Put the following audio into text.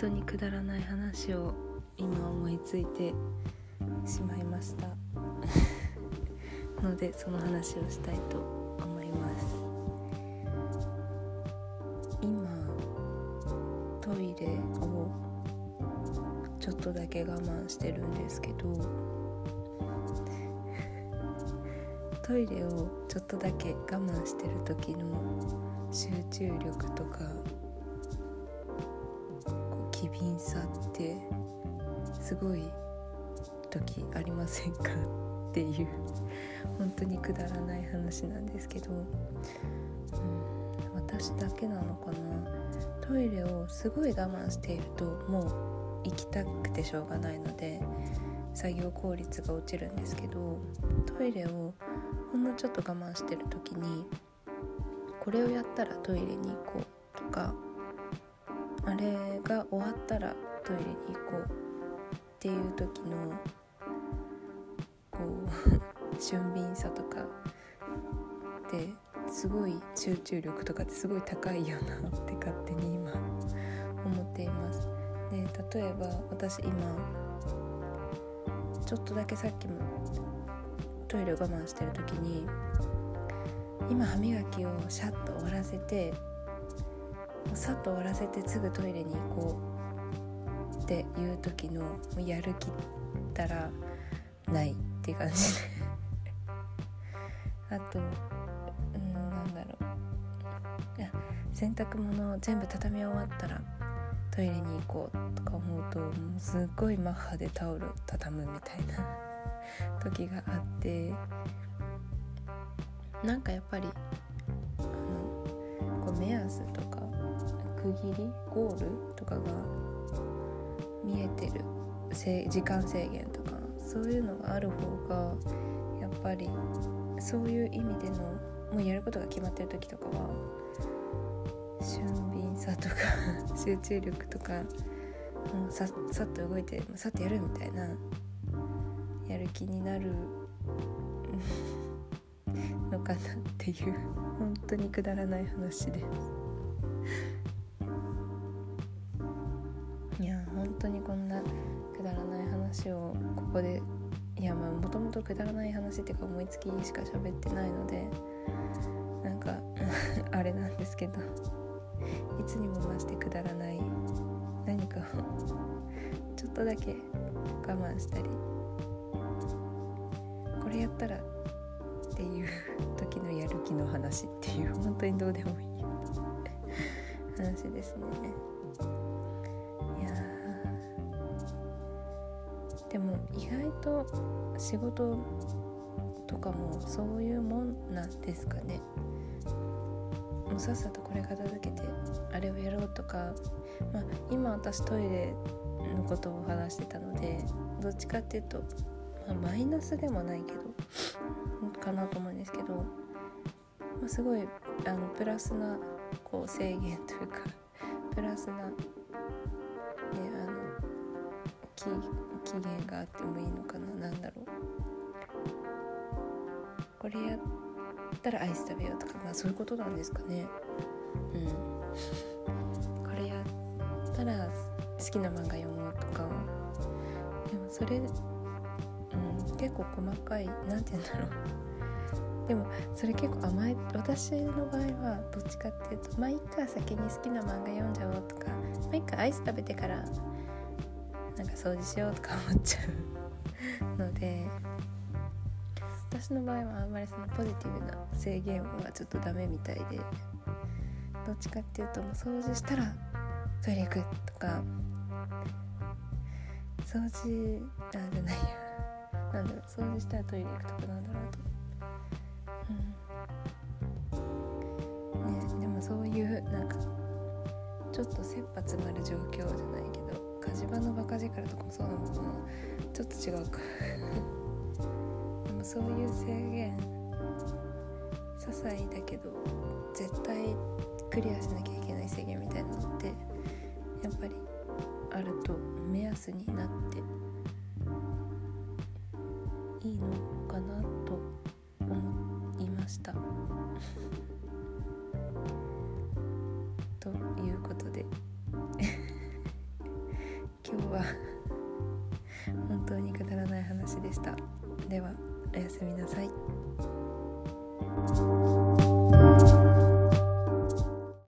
当にくだらない話を今思いついてしまいました。のでその話をしたいと思います。今トイレをちょっとだけ我慢してるんですけどトイレをちょっとだけ我慢してる時の集中力とか機敏さってすごい時ありませんかっていう本当にくだらない話なんですけど、うん、私だけなのかな。トイレをすごい我慢しているともう行きたくてしょうがないので作業効率が落ちるんですけどトイレをほんのちょっと我慢してる時にこれをやったらトイレに行こうとかあれが終わったらトイレに行こうっていう時のこう 俊敏さとかですごい集中力とかってすごい高いよなって勝手に今思っています。で例えば私今ちょっとだけさっきもトイレを我慢してる時に今歯磨きをシャッと終わらせてさっと終わらせてすぐトイレに行こうっていう時のやる気ったらないって感じで。あとうんなんだろう。いや洗濯物を全部畳み終わったらトイレに行こうとか思うともうすっごいマッハでタオルを畳むみたいな 時があって。なんかやっぱりあのこう目安とか区切りゴールとかが見えてる時間制限とかそういうのがある方がやっぱりそういう意味でのもうやることが決まってる時とかは俊敏さとか 集中力とかもうささっと動いてさっとやるみたいなやる気になる のかなっていう本当にくだらない話です。いや本当にこんなくだらない話をここでいやまあもともとくだらない話っていうか思いつきしか喋ってないのでなんか あれなんですけどいつにも増してくだらない何かをちょっとだけ我慢したりこれやったらっていう時のやる気の話っていう本当にどうでもいい話ですね。でも意外と仕事とかもそういうもんなんですかね。もうさっさとこれ片付けてあれをやろうとか、まあ、今私トイレのことを話してたのでどっちかっていうと、まあ、マイナスでもないけどかなと思うんですけど、まあ、すごいあのプラスなこう制限というかプラスな、期期限があってもいいのかな何だろう。これやったらアイス食べようとかまあそういうことなんですかね。うん。これやったら好きな漫画読もうとかでもそれ、うん、結構細かい何て言うんだろう。でもそれ結構甘え私の場合はどっちかっていうとまあいっか先に好きな漫画読んじゃおうとかまあいっかアイス食べてからなんか掃除しようとか思っちゃうので私の場合はあんまりそのポジティブな制限はちょっとダメみたいでどっちかっていうともう掃除したらトイレ行くとか掃除あじゃないや。なんだろう掃除したらトイレ行くとかなんだろうと。うん。ね、でもそういうなんかちょっと切羽詰まる状況じゃないけど火事場のバカ力とかもそうなのかな。ちょっと違うか。でもそういう制限些細だけど絶対クリアしなきゃいけない制限みたいなのってやっぱりあると目安になっていいの？日は。本当にくだらない話でした。ではおやすみなさい。